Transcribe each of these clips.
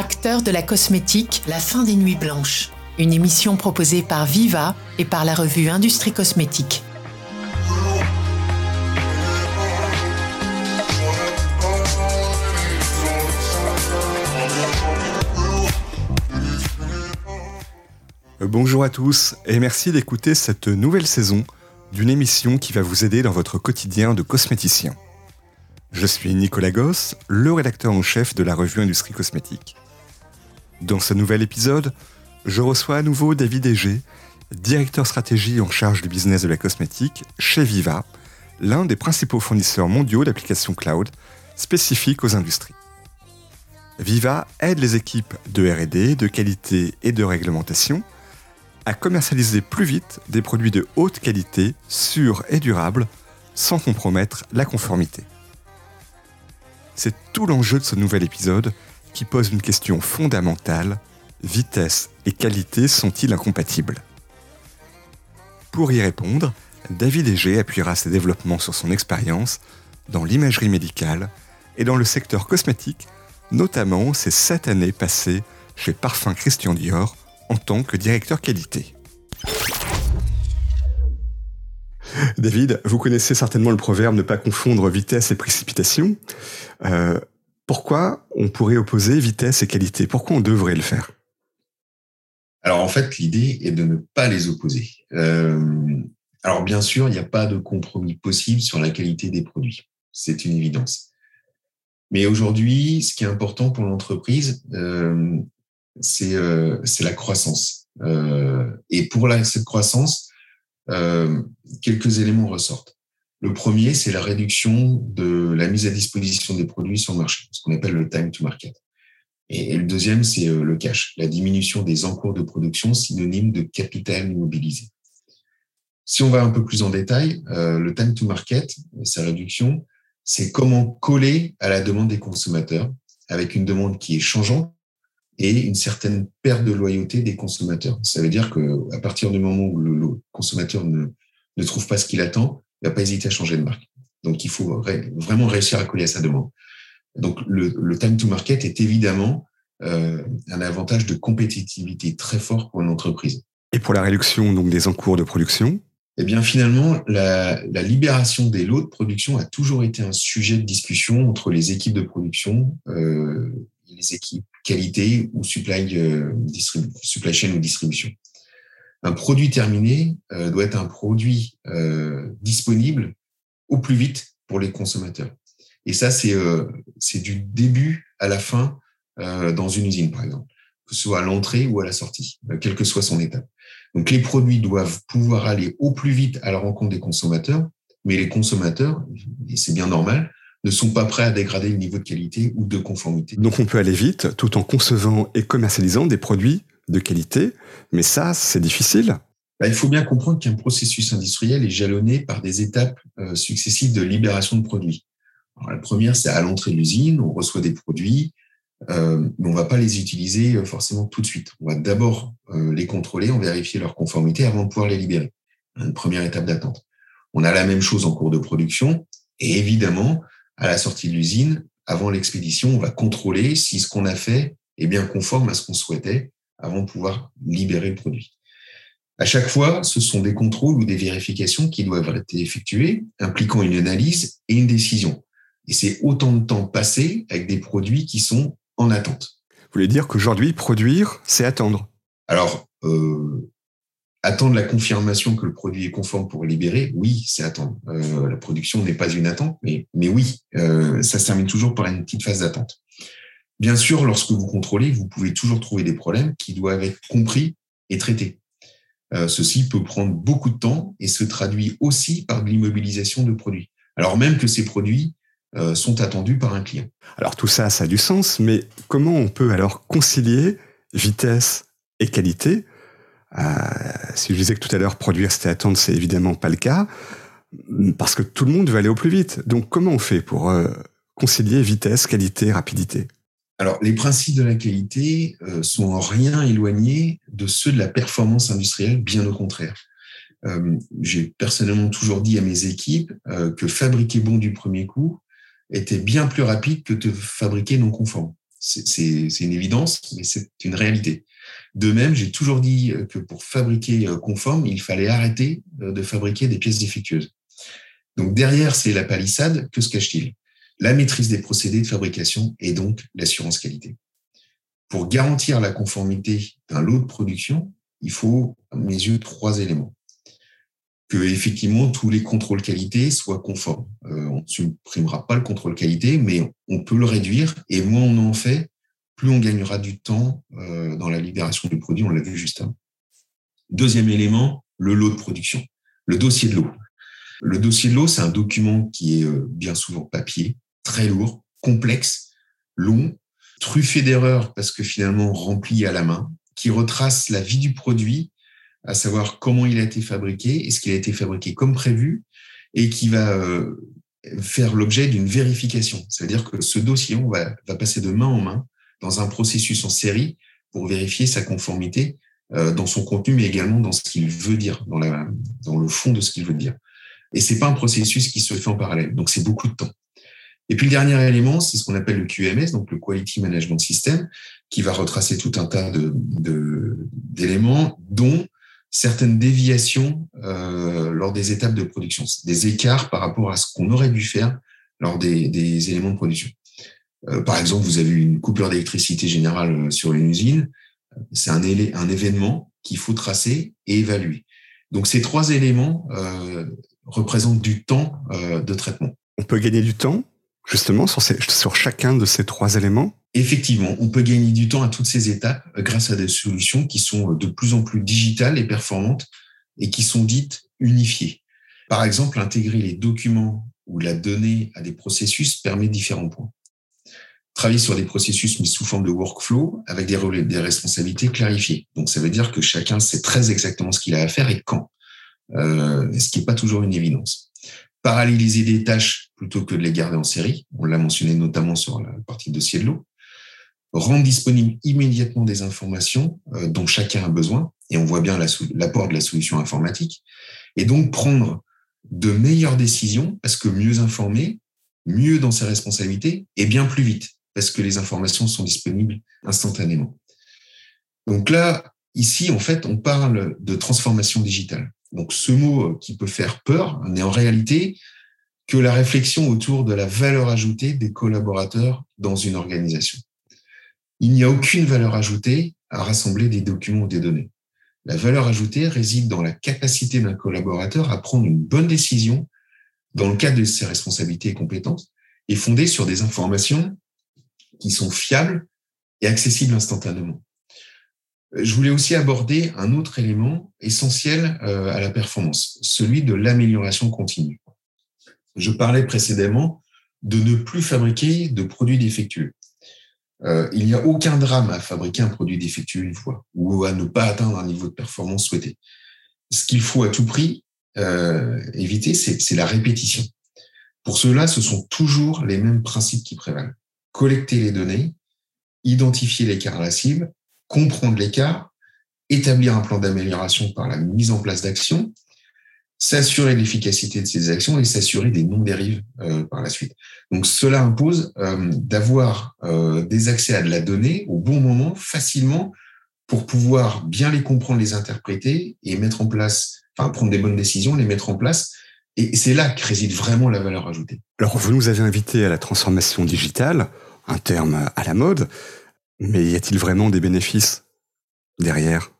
Acteurs de la cosmétique, la fin des nuits blanches. Une émission proposée par Viva et par la revue Industrie Cosmétique. Bonjour à tous et merci d'écouter cette nouvelle saison d'une émission qui va vous aider dans votre quotidien de cosméticien. Je suis Nicolas Goss, le rédacteur en chef de la revue Industrie Cosmétique. Dans ce nouvel épisode, je reçois à nouveau David Egé, directeur stratégie en charge du business de la cosmétique chez Viva, l'un des principaux fournisseurs mondiaux d'applications cloud spécifiques aux industries. Viva aide les équipes de RD, de qualité et de réglementation à commercialiser plus vite des produits de haute qualité, sûrs et durables, sans compromettre la conformité. C'est tout l'enjeu de ce nouvel épisode qui pose une question fondamentale. Vitesse et qualité sont-ils incompatibles? Pour y répondre, David Egé appuiera ses développements sur son expérience dans l'imagerie médicale et dans le secteur cosmétique, notamment ses sept années passées chez Parfum Christian Dior en tant que directeur qualité. David, vous connaissez certainement le proverbe ne pas confondre vitesse et précipitation. Euh, pourquoi on pourrait opposer vitesse et qualité? Pourquoi on devrait le faire? Alors en fait, l'idée est de ne pas les opposer. Euh, alors bien sûr, il n'y a pas de compromis possible sur la qualité des produits. C'est une évidence. Mais aujourd'hui, ce qui est important pour l'entreprise, euh, c'est la croissance. et pour cette croissance, euh, quelques éléments ressortent. Le premier, c'est la réduction de la mise à disposition des produits sur le marché, ce qu'on appelle le time to market. Et, le deuxième, c'est euh, le cash, la diminution des encours de production, synonyme de capital immobilisé. Si on va un peu plus en détail, euh, le time to market et sa réduction, c'est comment coller à la demande des consommateurs avec une demande qui est changeante et une certaine perte de loyauté des consommateurs. Ça veut dire que à partir du moment où le, consommateur ne, trouve pas ce qu'il attend, il va pas hésiter à changer de marque. Donc, il faut vraiment réussir à coller à sa demande. Donc, le, le time to market est évidemment euh, un avantage de compétitivité très fort pour une entreprise. Et pour la réduction donc des encours de production? Eh bien, finalement, la, la libération des lots de production a toujours été un sujet de discussion entre les équipes de production euh, les équipes qualité ou supply, euh, supply chain ou distribution. Un produit terminé euh, doit être un produit euh, disponible au plus vite pour les consommateurs. Et ça, c'est c'est du début à la fin dans une usine, par exemple, que ce soit à l'entrée ou à la sortie, quelle que soit son étape. Donc, les produits doivent pouvoir aller au plus vite à la rencontre des consommateurs, mais les consommateurs, et c'est bien normal, ne sont pas prêts à dégrader le niveau de qualité ou de conformité. Donc on peut aller vite tout en concevant et commercialisant des produits de qualité, mais ça, c'est difficile. Bah, il faut bien comprendre qu'un processus industriel est jalonné par des étapes euh, successives de libération de produits. la première, c'est à l'entrée de l'usine, on reçoit des produits, euh, mais on ne va pas les utiliser euh, forcément tout de suite. On va d'abord les contrôler, on vérifier leur conformité avant de pouvoir les libérer. Une première étape d'attente. On a la même chose en cours de production, et évidemment, à la sortie de l'usine, avant l'expédition, on va contrôler si ce qu'on a fait est bien conforme à ce qu'on souhaitait avant de pouvoir libérer le produit. À chaque fois, ce sont des contrôles ou des vérifications qui doivent être effectuées, impliquant une analyse et une décision. Et c'est autant de temps passé avec des produits qui sont en attente. Vous voulez dire qu'aujourd'hui, produire, c'est attendre? Alors, euh, Attendre la confirmation que le produit est conforme pour libérer, oui, c'est attendre. Euh, la production n'est pas une attente, mais, mais oui, euh, ça se termine toujours par une petite phase d'attente. Bien sûr, lorsque vous contrôlez, vous pouvez toujours trouver des problèmes qui doivent être compris et traités. Euh, ceci peut prendre beaucoup de temps et se traduit aussi par de l'immobilisation de produits, alors même que ces produits euh, sont attendus par un client. Alors tout ça, ça a du sens, mais comment on peut alors concilier vitesse et qualité? Euh, si je disais que tout à l'heure, produire, c'était attendre, c'est évidemment pas le cas, parce que tout le monde veut aller au plus vite. Donc, comment on fait pour concilier vitesse, qualité, rapidité? Alors, les principes de la qualité euh, sont en rien éloignés de ceux de la performance industrielle, bien au contraire. J'ai personnellement toujours dit à mes équipes que fabriquer bon du premier coup était bien plus rapide que de fabriquer non conforme. C'est une évidence, mais c'est une réalité. De même, j'ai toujours dit que pour fabriquer conforme, il fallait arrêter de fabriquer des pièces défectueuses. Donc derrière, c'est la palissade. Que se cache-t-il? La maîtrise des procédés de fabrication et donc l'assurance qualité. Pour garantir la conformité d'un lot de production, il faut, à mes yeux, trois éléments. Que effectivement tous les contrôles qualité soient conformes. Euh, on ne supprimera pas le contrôle qualité, mais on peut le réduire. Et moins on en fait, plus on gagnera du temps euh, dans la libération du produit. On l'a vu juste avant. Deuxième élément, le lot de production, le dossier de l'eau. Le dossier de l'eau, c'est un document qui est euh, bien souvent papier, très lourd, complexe, long, truffé d'erreurs parce que finalement rempli à la main, qui retrace la vie du produit, à savoir comment il a été fabriqué, est-ce qu'il a été fabriqué comme prévu, et qui va euh, faire l'objet d'une vérification. C'est-à-dire que ce dossier, on va, passer de main en main dans un processus en série pour vérifier sa conformité euh, dans son contenu, mais également dans ce qu'il veut dire, dans, la, dans le fond de ce qu'il veut dire. Et c'est pas un processus qui se fait en parallèle. Donc, c'est beaucoup de temps. Et puis, le dernier élément, c'est ce qu'on appelle le QMS, donc le Quality Management System, qui va retracer tout un tas d'éléments, dont certaines déviations euh, lors des étapes de production, des écarts par rapport à ce qu'on aurait dû faire lors des, éléments de production. Euh, par exemple, vous avez une coupure d'électricité générale euh, sur une usine. C'est un, événement qu'il faut tracer et évaluer. Donc ces trois éléments euh, représente du temps de traitement. On peut gagner du temps, justement, sur, chacun de ces trois éléments Effectivement, on peut gagner du temps à toutes ces étapes euh, grâce à des solutions qui sont de plus en plus digitales et performantes et qui sont dites unifiées. Par exemple, intégrer les documents ou la donnée à des processus permet différents points. Travailler sur des processus mis sous forme de workflow avec des, des responsabilités clarifiées. Donc, ça veut dire que chacun sait très exactement ce qu'il a à faire et quand. Euh, ce qui n'est pas toujours une évidence. Paralléliser des tâches plutôt que de les garder en série, on l'a mentionné notamment sur la partie dossier de l'eau. Rendre disponible immédiatement des informations euh, dont chacun a besoin, et on voit bien l'apport de la solution informatique, et donc prendre de meilleures décisions parce que mieux informé, mieux dans ses responsabilités et bien plus vite parce que les informations sont disponibles instantanément. Donc là, ici, en fait, on parle de transformation digitale. Donc ce mot euh, qui peut faire peur n'est en réalité que la réflexion autour de la valeur ajoutée des collaborateurs dans une organisation. Il n'y a aucune valeur ajoutée à rassembler des documents ou des données. La valeur ajoutée réside dans la capacité d'un collaborateur à prendre une bonne décision dans le cadre de ses responsabilités et compétences et fondée sur des informations qui sont fiables et accessibles instantanément. Je voulais aussi aborder un autre élément essentiel euh, à la performance, celui de l'amélioration continue. Je parlais précédemment de ne plus fabriquer de produits défectueux. Euh, il n'y a aucun drame à fabriquer un produit défectueux une fois ou à ne pas atteindre un niveau de performance souhaité. Ce qu'il faut à tout prix euh, éviter, c'est la répétition. Pour cela, ce sont toujours les mêmes principes qui prévalent. Collecter les données, identifier l'écart à la cible comprendre l'écart, établir un plan d'amélioration par la mise en place d'actions, s'assurer de l'efficacité de ces actions et s'assurer des non-dérives euh, par la suite. Donc cela impose euh, d'avoir euh, des accès à de la donnée au bon moment, facilement, pour pouvoir bien les comprendre, les interpréter et mettre en place, prendre des bonnes décisions, les mettre en place. Et c'est là que réside vraiment la valeur ajoutée. Alors vous nous avez invité à la transformation digitale, un terme à la mode. Mais y a-t-il vraiment des bénéfices derrière?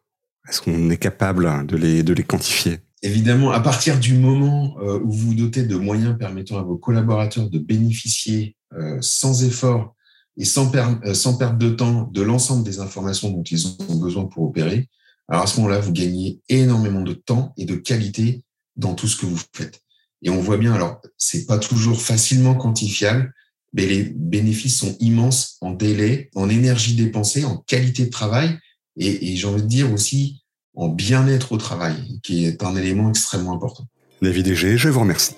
Est-ce qu'on est capable de les, de les quantifier? Évidemment, à partir du moment euh, où vous vous dotez de moyens permettant à vos collaborateurs de bénéficier euh, sans effort et sans, euh, sans perte de temps de l'ensemble des informations dont ils ont besoin pour opérer, alors à ce moment-là, vous gagnez énormément de temps et de qualité dans tout ce que vous faites. Et on voit bien, alors, c'est pas toujours facilement quantifiable, mais les bénéfices sont immenses en délai, en énergie dépensée, en qualité de travail et, et j'ai envie de dire aussi en bien-être au travail, qui est un élément extrêmement important. David G, je vous remercie.